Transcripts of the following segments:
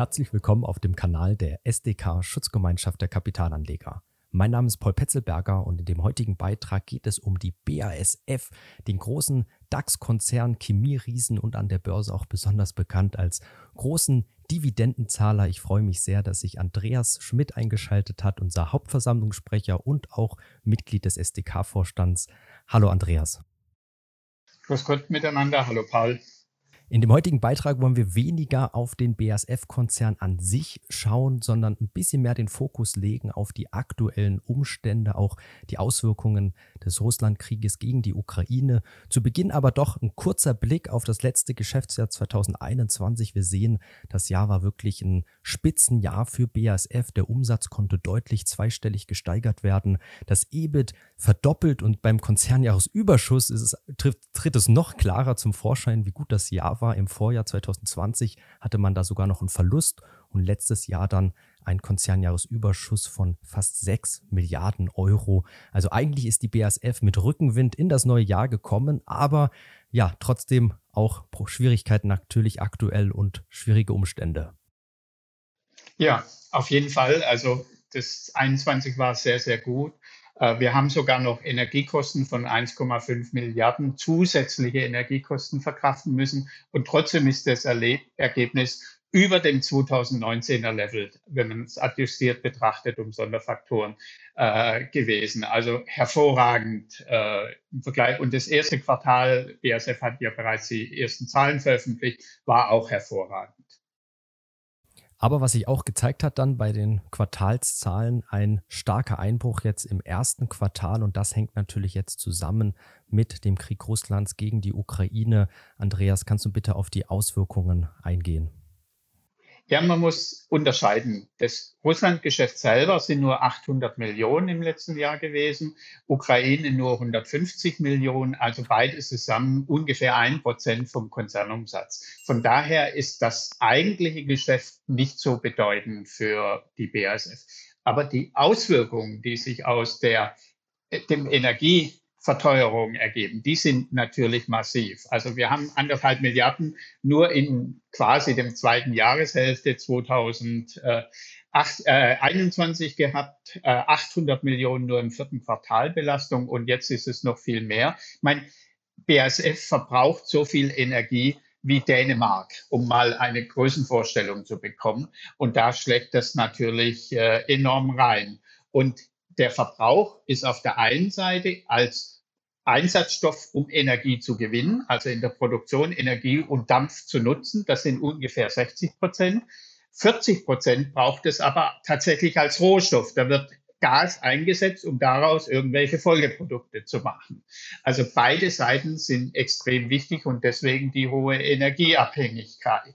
Herzlich willkommen auf dem Kanal der SDK Schutzgemeinschaft der Kapitalanleger. Mein Name ist Paul Petzelberger und in dem heutigen Beitrag geht es um die BASF, den großen DAX-Konzern, Chemieriesen und an der Börse auch besonders bekannt als großen Dividendenzahler. Ich freue mich sehr, dass sich Andreas Schmidt eingeschaltet hat, unser Hauptversammlungssprecher und auch Mitglied des SDK-Vorstands. Hallo Andreas. Grüß Gott miteinander. Hallo Paul. In dem heutigen Beitrag wollen wir weniger auf den BASF-Konzern an sich schauen, sondern ein bisschen mehr den Fokus legen auf die aktuellen Umstände, auch die Auswirkungen des Russlandkrieges gegen die Ukraine. Zu Beginn aber doch ein kurzer Blick auf das letzte Geschäftsjahr 2021. Wir sehen, das Jahr war wirklich ein Spitzenjahr für BASF. Der Umsatz konnte deutlich zweistellig gesteigert werden. Das EBIT verdoppelt und beim Konzernjahresüberschuss es, tritt, tritt es noch klarer zum Vorschein, wie gut das Jahr war. Im Vorjahr 2020 hatte man da sogar noch einen Verlust und letztes Jahr dann ein Konzernjahresüberschuss von fast 6 Milliarden Euro. Also eigentlich ist die BASF mit Rückenwind in das neue Jahr gekommen, aber ja, trotzdem auch Schwierigkeiten natürlich aktuell und schwierige Umstände. Ja, auf jeden Fall. Also das 21 war sehr, sehr gut. Äh, wir haben sogar noch Energiekosten von 1,5 Milliarden zusätzliche Energiekosten verkraften müssen. Und trotzdem ist das Ergebnis über dem 2019er Level, wenn man es adjustiert betrachtet um Sonderfaktoren äh, gewesen. Also hervorragend äh, im Vergleich. Und das erste Quartal, BASF hat ja bereits die ersten Zahlen veröffentlicht, war auch hervorragend. Aber was sich auch gezeigt hat dann bei den Quartalszahlen, ein starker Einbruch jetzt im ersten Quartal und das hängt natürlich jetzt zusammen mit dem Krieg Russlands gegen die Ukraine. Andreas, kannst du bitte auf die Auswirkungen eingehen? Ja, man muss unterscheiden. Das Russlandgeschäft selber sind nur 800 Millionen im letzten Jahr gewesen, Ukraine nur 150 Millionen, also beides zusammen ungefähr ein Prozent vom Konzernumsatz. Von daher ist das eigentliche Geschäft nicht so bedeutend für die BASF. Aber die Auswirkungen, die sich aus der, dem Energie Verteuerungen ergeben. Die sind natürlich massiv. Also wir haben anderthalb Milliarden nur in quasi dem zweiten Jahreshälfte 2021 äh, gehabt, äh, 800 Millionen nur im vierten Quartal Belastung und jetzt ist es noch viel mehr. Ich meine, BASF verbraucht so viel Energie wie Dänemark, um mal eine Größenvorstellung zu bekommen. Und da schlägt das natürlich äh, enorm rein. Und der Verbrauch ist auf der einen Seite als Einsatzstoff, um Energie zu gewinnen, also in der Produktion Energie und Dampf zu nutzen. Das sind ungefähr 60 Prozent. 40 Prozent braucht es aber tatsächlich als Rohstoff. Da wird Gas eingesetzt, um daraus irgendwelche Folgeprodukte zu machen. Also beide Seiten sind extrem wichtig und deswegen die hohe Energieabhängigkeit.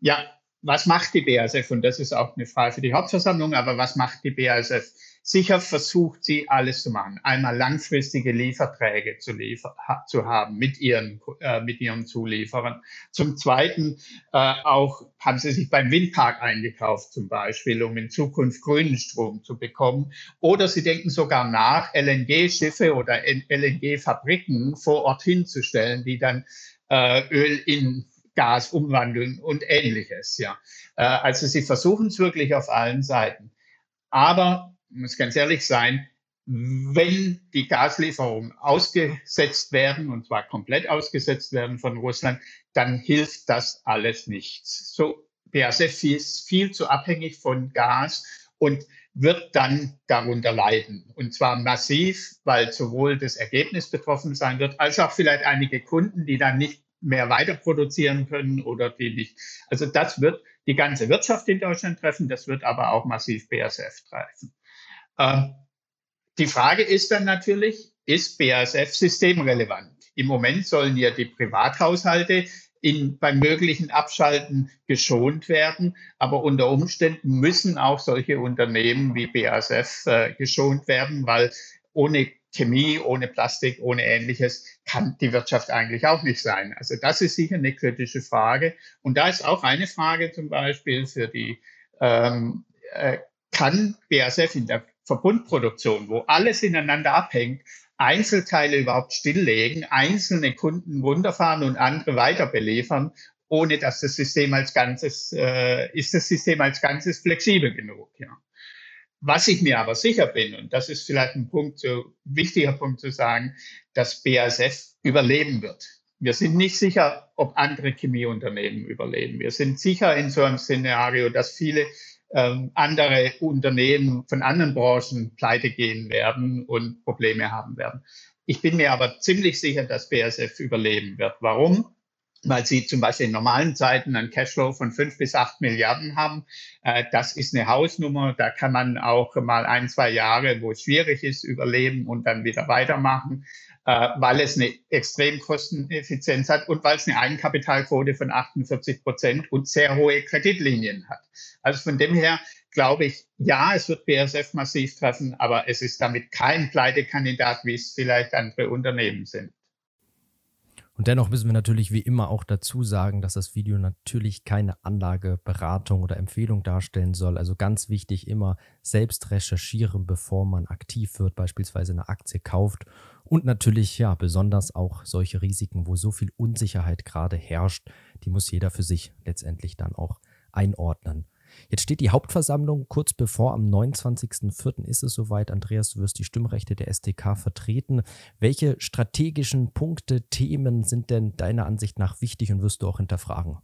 Ja, was macht die BASF? Und das ist auch eine Frage für die Hauptversammlung, aber was macht die BASF? Sicher versucht sie alles zu machen. Einmal langfristige Lieferträge zu, liefer zu haben mit ihren, äh, mit ihren Zulieferern. Zum Zweiten äh, auch haben sie sich beim Windpark eingekauft zum Beispiel, um in Zukunft grünen Strom zu bekommen. Oder sie denken sogar nach, LNG-Schiffe oder LNG-Fabriken vor Ort hinzustellen, die dann äh, Öl in Gas umwandeln und ähnliches. Ja, äh, also sie versuchen es wirklich auf allen Seiten. Aber muss ganz ehrlich sein, wenn die Gaslieferungen ausgesetzt werden, und zwar komplett ausgesetzt werden von Russland, dann hilft das alles nichts. So, BASF ist viel zu abhängig von Gas und wird dann darunter leiden. Und zwar massiv, weil sowohl das Ergebnis betroffen sein wird, als auch vielleicht einige Kunden, die dann nicht mehr weiter produzieren können oder die nicht. Also das wird die ganze Wirtschaft in Deutschland treffen, das wird aber auch massiv BASF treffen. Ähm, die Frage ist dann natürlich, ist BASF systemrelevant? Im Moment sollen ja die Privathaushalte in, beim möglichen Abschalten geschont werden. Aber unter Umständen müssen auch solche Unternehmen wie BASF äh, geschont werden, weil ohne Chemie, ohne Plastik, ohne ähnliches kann die Wirtschaft eigentlich auch nicht sein. Also das ist sicher eine kritische Frage. Und da ist auch eine Frage zum Beispiel für die, ähm, äh, kann BASF in der Verbundproduktion, wo alles ineinander abhängt, Einzelteile überhaupt stilllegen, einzelne Kunden runterfahren und andere weiter beliefern ohne dass das System als Ganzes, äh, ist das System als Ganzes flexibel genug. Ja. Was ich mir aber sicher bin, und das ist vielleicht ein Punkt, so wichtiger Punkt zu sagen, dass BASF überleben wird. Wir sind nicht sicher, ob andere Chemieunternehmen überleben. Wir sind sicher in so einem Szenario, dass viele ähm, andere Unternehmen von anderen Branchen pleite gehen werden und Probleme haben werden. Ich bin mir aber ziemlich sicher, dass BASF überleben wird. Warum? weil sie zum Beispiel in normalen Zeiten einen Cashflow von fünf bis acht Milliarden haben. Äh, das ist eine Hausnummer. Da kann man auch mal ein, zwei Jahre, wo es schwierig ist, überleben und dann wieder weitermachen, äh, weil es eine extrem Kosteneffizienz hat und weil es eine Eigenkapitalquote von 48 Prozent und sehr hohe Kreditlinien hat. Also von dem her glaube ich, ja, es wird BSF massiv treffen, aber es ist damit kein Pleitekandidat, wie es vielleicht andere Unternehmen sind. Und dennoch müssen wir natürlich wie immer auch dazu sagen, dass das Video natürlich keine Anlageberatung oder Empfehlung darstellen soll. Also ganz wichtig immer selbst recherchieren, bevor man aktiv wird, beispielsweise eine Aktie kauft. Und natürlich ja besonders auch solche Risiken, wo so viel Unsicherheit gerade herrscht, die muss jeder für sich letztendlich dann auch einordnen. Jetzt steht die Hauptversammlung kurz bevor. Am 29.04. ist es soweit. Andreas, du wirst die Stimmrechte der STK vertreten. Welche strategischen Punkte, Themen sind denn deiner Ansicht nach wichtig und wirst du auch hinterfragen?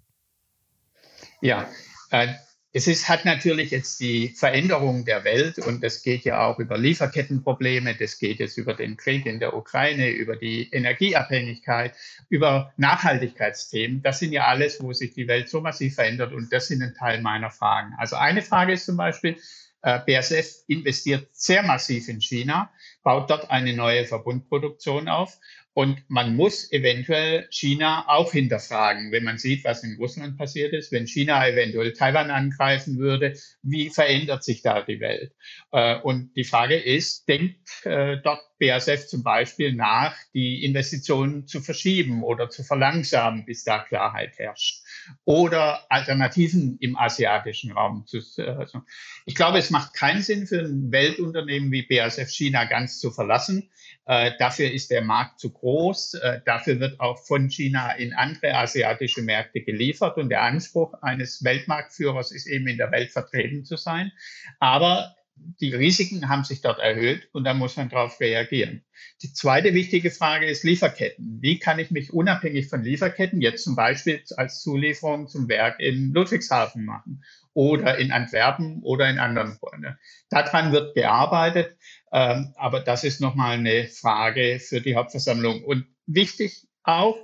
Ja, äh, es ist, hat natürlich jetzt die Veränderung der Welt und das geht ja auch über Lieferkettenprobleme, das geht jetzt über den Krieg in der Ukraine, über die Energieabhängigkeit, über Nachhaltigkeitsthemen. Das sind ja alles, wo sich die Welt so massiv verändert und das sind ein Teil meiner Fragen. Also eine Frage ist zum Beispiel, äh, BASF investiert sehr massiv in China, baut dort eine neue Verbundproduktion auf und man muss eventuell China auch hinterfragen, wenn man sieht, was in Russland passiert ist. Wenn China eventuell Taiwan angreifen würde, wie verändert sich da die Welt? Äh, und die Frage ist, denkt äh, dort BASF zum Beispiel nach, die Investitionen zu verschieben oder zu verlangsamen, bis da Klarheit herrscht? Oder Alternativen im asiatischen Raum zu. Also ich glaube, es macht keinen Sinn für ein Weltunternehmen wie BASF China ganz zu verlassen. Äh, dafür ist der Markt zu groß. Äh, dafür wird auch von China in andere asiatische Märkte geliefert. Und der Anspruch eines Weltmarktführers ist eben in der Welt vertreten zu sein. Aber die Risiken haben sich dort erhöht und da muss man darauf reagieren. Die zweite wichtige Frage ist Lieferketten. Wie kann ich mich unabhängig von Lieferketten jetzt zum Beispiel als Zulieferung zum Werk in Ludwigshafen machen oder in Antwerpen oder in anderen Freunden? Daran wird gearbeitet, ähm, aber das ist nochmal eine Frage für die Hauptversammlung. Und wichtig auch,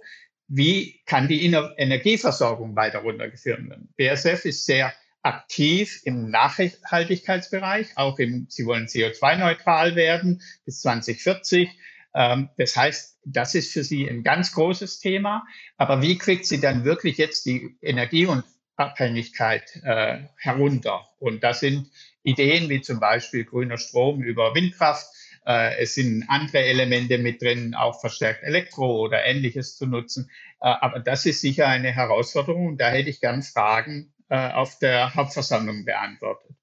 wie kann die Energieversorgung weiter runtergeführt werden? BSF ist sehr aktiv im Nachhaltigkeitsbereich, auch im, sie wollen CO2-neutral werden bis 2040. Ähm, das heißt, das ist für sie ein ganz großes Thema. Aber wie kriegt sie dann wirklich jetzt die Energie- und Abhängigkeit äh, herunter? Und das sind Ideen wie zum Beispiel grüner Strom über Windkraft. Äh, es sind andere Elemente mit drin, auch verstärkt Elektro oder ähnliches zu nutzen. Äh, aber das ist sicher eine Herausforderung. Und da hätte ich gern Fragen äh, auf der Hauptversammlung beantwortet.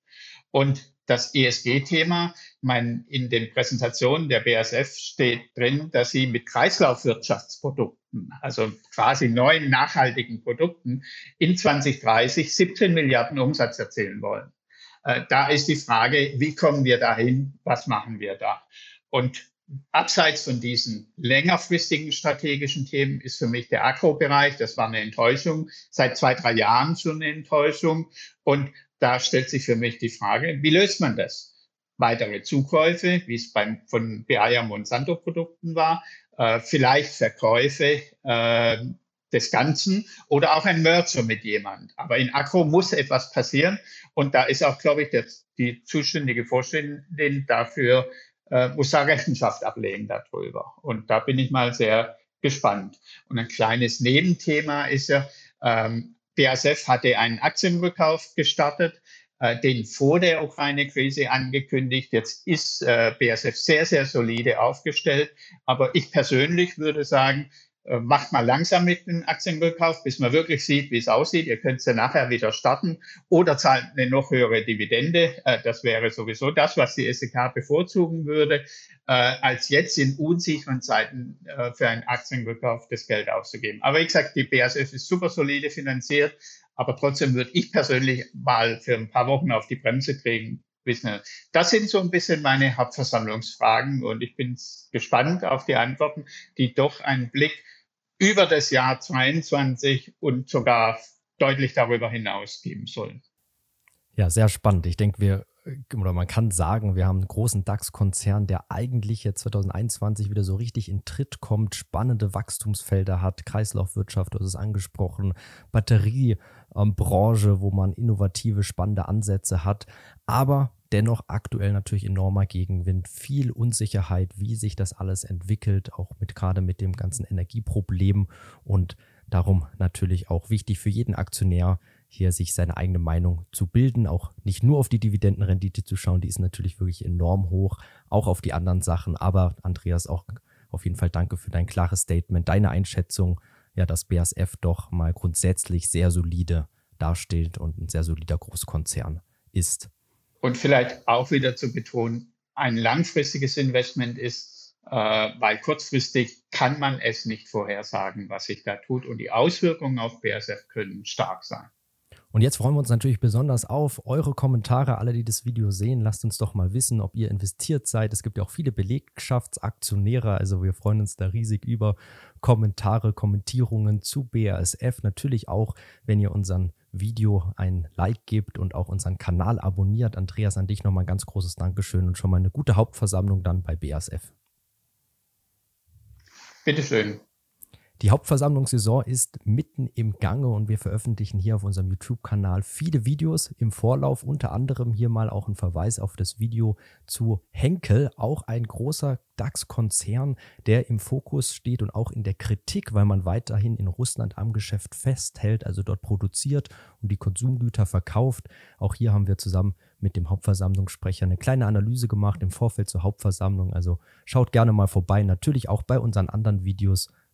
Und das ESG-Thema, mein, in den Präsentationen der BASF steht drin, dass sie mit Kreislaufwirtschaftsprodukten, also quasi neuen nachhaltigen Produkten, in 2030 17 Milliarden Umsatz erzielen wollen. Äh, da ist die Frage, wie kommen wir dahin? Was machen wir da? Und abseits von diesen längerfristigen strategischen Themen ist für mich der Agrobereich, das war eine Enttäuschung, seit zwei, drei Jahren schon eine Enttäuschung. Und da stellt sich für mich die Frage, wie löst man das? Weitere Zukäufe, wie es beim, von Bayer Monsanto Produkten war, äh, vielleicht Verkäufe äh, des Ganzen oder auch ein Merger mit jemand. Aber in Agro muss etwas passieren. Und da ist auch, glaube ich, der, die zuständige Vorständin dafür äh, muss da Rechenschaft ablegen darüber. Und da bin ich mal sehr gespannt. Und ein kleines Nebenthema ist ja, ähm, BASF hatte einen Aktienrückkauf gestartet, äh, den vor der Ukraine-Krise angekündigt. Jetzt ist äh, BASF sehr, sehr solide aufgestellt. Aber ich persönlich würde sagen, macht mal langsam mit dem Aktienrückkauf, bis man wirklich sieht, wie es aussieht. Ihr könnt es ja nachher wieder starten oder zahlt eine noch höhere Dividende. Äh, das wäre sowieso das, was die SEK bevorzugen würde, äh, als jetzt in unsicheren Zeiten für einen Aktienrückkauf das Geld auszugeben. Aber wie gesagt, die BASF ist super solide finanziert, aber trotzdem würde ich persönlich mal für ein paar Wochen auf die Bremse kriegen, wissen. Das sind so ein bisschen meine Hauptversammlungsfragen und ich bin gespannt auf die Antworten, die doch einen Blick über das Jahr 22 und sogar deutlich darüber hinaus geben sollen. Ja, sehr spannend. Ich denke, wir oder man kann sagen, wir haben einen großen DAX-Konzern, der eigentlich jetzt 2021 wieder so richtig in Tritt kommt, spannende Wachstumsfelder hat, Kreislaufwirtschaft, du hast es angesprochen, Batteriebranche, wo man innovative, spannende Ansätze hat, aber dennoch aktuell natürlich enormer Gegenwind, viel Unsicherheit, wie sich das alles entwickelt, auch mit gerade mit dem ganzen Energieproblem und darum natürlich auch wichtig für jeden Aktionär, hier sich seine eigene Meinung zu bilden, auch nicht nur auf die Dividendenrendite zu schauen, die ist natürlich wirklich enorm hoch, auch auf die anderen Sachen. Aber Andreas, auch auf jeden Fall danke für dein klares Statement, deine Einschätzung, ja, dass BASF doch mal grundsätzlich sehr solide dasteht und ein sehr solider Großkonzern ist. Und vielleicht auch wieder zu betonen, ein langfristiges Investment ist, äh, weil kurzfristig kann man es nicht vorhersagen, was sich da tut. Und die Auswirkungen auf BASF können stark sein. Und jetzt freuen wir uns natürlich besonders auf eure Kommentare. Alle, die das Video sehen, lasst uns doch mal wissen, ob ihr investiert seid. Es gibt ja auch viele Belegschaftsaktionäre, also wir freuen uns da riesig über Kommentare, Kommentierungen zu BASF. Natürlich auch, wenn ihr unseren Video ein Like gebt und auch unseren Kanal abonniert. Andreas, an dich nochmal ein ganz großes Dankeschön und schon mal eine gute Hauptversammlung dann bei BASF. Bitteschön. Die Hauptversammlungssaison ist mitten im Gange und wir veröffentlichen hier auf unserem YouTube-Kanal viele Videos im Vorlauf, unter anderem hier mal auch ein Verweis auf das Video zu Henkel, auch ein großer DAX-Konzern, der im Fokus steht und auch in der Kritik, weil man weiterhin in Russland am Geschäft festhält, also dort produziert und die Konsumgüter verkauft. Auch hier haben wir zusammen mit dem Hauptversammlungssprecher eine kleine Analyse gemacht im Vorfeld zur Hauptversammlung. Also schaut gerne mal vorbei, natürlich auch bei unseren anderen Videos